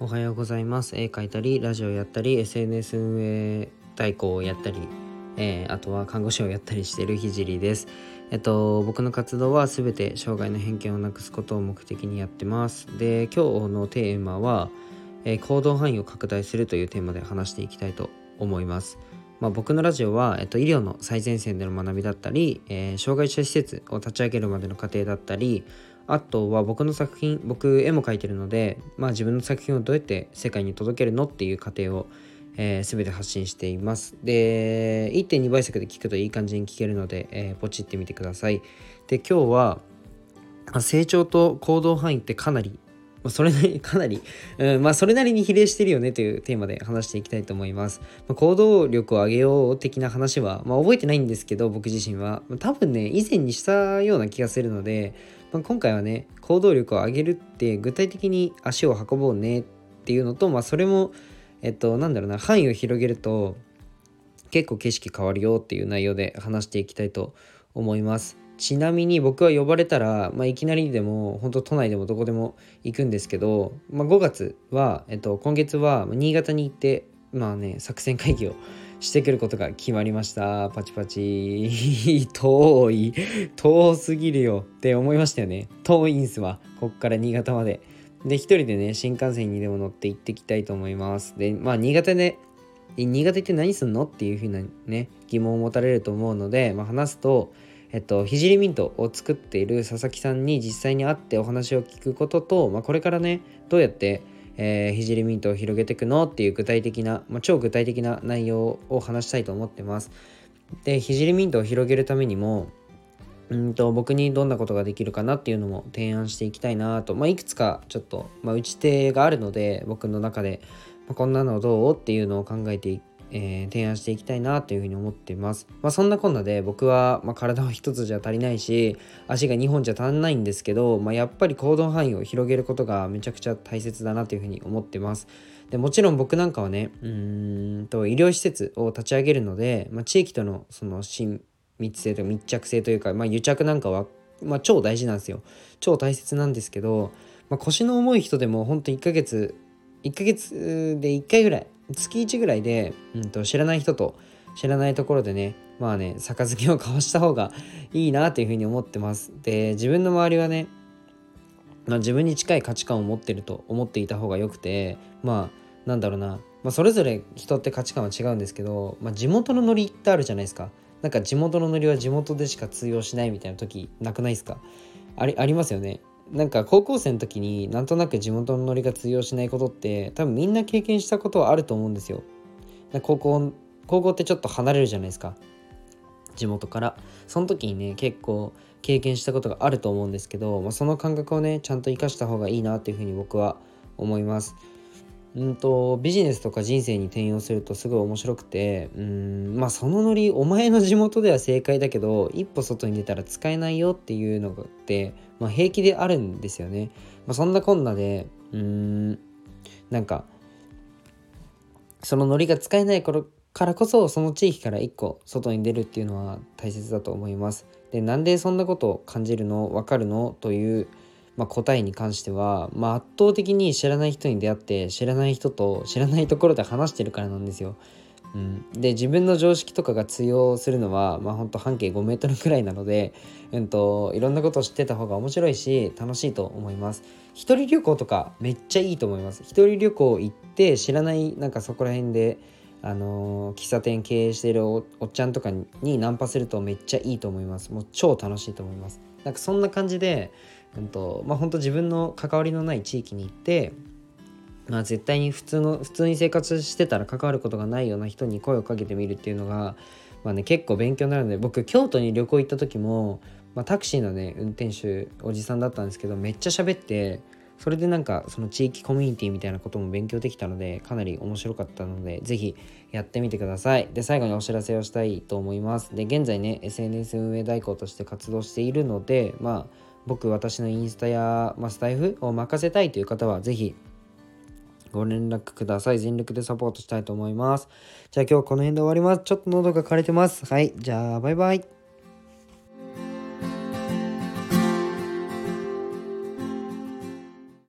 おはようございます。絵描いたりラジオやったり SNS 運営代行をやったり、えー、あとは看護師をやったりしているひじりです。えっと僕の活動は全て障害の偏見をなくすことを目的にやってます。で今日のテーマは、えー、行動範囲を拡大するというテーマで話していきたいと思います。まあ、僕のラジオは、えっと、医療の最前線での学びだったり、えー、障害者施設を立ち上げるまでの過程だったりあとは僕の作品僕絵も描いてるので、まあ、自分の作品をどうやって世界に届けるのっていう過程を、えー、全て発信しています。で1.2倍速で聞くといい感じに聞けるので、えー、ポチってみてください。で今日は成長と行動範囲ってかなりまそれなりかなり、うん、まあそれなりに比例してるよねというテーマで話していきたいと思います。まあ、行動力を上げよう的な話は、まあ、覚えてないんですけど僕自身は、まあ、多分ね以前にしたような気がするので、まあ、今回はね行動力を上げるって具体的に足を運ぼうねっていうのと、まあ、それもえっとなんだろうな範囲を広げると結構景色変わるよっていう内容で話していきたいと思います。ちなみに僕は呼ばれたら、まあ、いきなりでも本当都内でもどこでも行くんですけど、まあ、5月は、えっと、今月は新潟に行ってまあね作戦会議をしてくることが決まりました。パチパチ。遠い。遠すぎるよ。って思いましたよね。遠いんすわ。こっから新潟まで。で一人でね新幹線にでも乗って行ってきたいと思います。でまあ新潟で新潟行って何すんの？っていうふうなね疑問を持たれると思うので、まあ、話すとえっと、ひじりミントを作っている佐々木さんに実際に会ってお話を聞くことと、まあ、これからねどうやってえー、ひじりミントを広げていくのっていう具体的な、まあ、超具体的な内容を話したいと思ってます。で、ひじりミントを広げるためにも、うんと僕にどんなことができるかなっていうのも提案していきたいなと、まあ、いくつかちょっと、まあ、打ち手があるので僕の中で、まあ、こんなのどうっていうのを考えてえー、提案していきたいなというふうに思ってます。まあ、そんなこんなで僕は、まあ、体は一つじゃ足りないし足が2本じゃ足んないんですけど、まあ、やっぱり行動範囲を広げることがめちゃくちゃ大切だなというふうに思ってます。でもちろん僕なんかはねうんと医療施設を立ち上げるので、まあ、地域とのその親密性とか密着性というか、まあ、癒着なんかは、まあ、超大事なんですよ。超大切なんですけど、まあ、腰の重い人でも本当1ヶ月1ヶ月で1回ぐらい月1ぐらいで、うんと、知らない人と知らないところでねまあね杯を交わした方がいいなというふうに思ってます。で自分の周りはね、まあ、自分に近い価値観を持ってると思っていた方がよくてまあなんだろうな、まあ、それぞれ人って価値観は違うんですけど、まあ、地元のノリってあるじゃないですか。なんか地元のノリは地元でしか通用しないみたいな時なくないですか？ありますよね。なんか高校生の時になんとなく地元のノリが通用しないことって多分みんな経験したことはあると思うんですよ。高校高校ってちょっと離れるじゃないですか地元からその時にね結構経験したことがあると思うんですけど、まあ、その感覚をねちゃんと生かした方がいいなっていうふうに僕は思います。うんとビジネスとか人生に転用するとすごい面白くてうんまあそのノリお前の地元では正解だけど一歩外に出たら使えないよっていうのがって、まあ、平気であるんですよね。まあ、そんなこんなでうんなんかそのノリが使えない頃からこそその地域から一個外に出るっていうのは大切だと思います。でなんでそんなことを感じるの分かるの？というまあ、答えに関しては、まあ、圧倒的に知らない人に出会って知らない人と知らないところで話してるからなんですよ。うん、で自分の常識とかが通用するのは、まあ、ほんと半径5メートルくらいなので、うんと、いろんなことを知ってた方が面白いし楽しいと思います。一人旅行とかめっちゃいいと思います。一人旅行行って知らないなんかそこら辺であのー、喫茶店経営してるおっちゃんとかにナンパするとめっちゃいいと思います。もう超楽しいと思います。なんかそんな感じでうんとまあ本当自分の関わりのない地域に行って、まあ、絶対に普通の普通に生活してたら関わることがないような人に声をかけてみるっていうのが、まあね、結構勉強になるので僕京都に旅行行った時も、まあ、タクシーのね運転手おじさんだったんですけどめっちゃ喋ってそれでなんかその地域コミュニティみたいなことも勉強できたのでかなり面白かったので是非やってみてください。で最後にお知らせをしたいと思います。で現在ね SNS 運営代行として活動しているのでまあ僕私のインスタや、まあ、スタイフを任せたいという方はぜひご連絡ください。全力でサポートしたいと思います。じゃあ今日はこの辺で終わります。ちょっと喉が枯れてます。はい。じゃあバイバイ。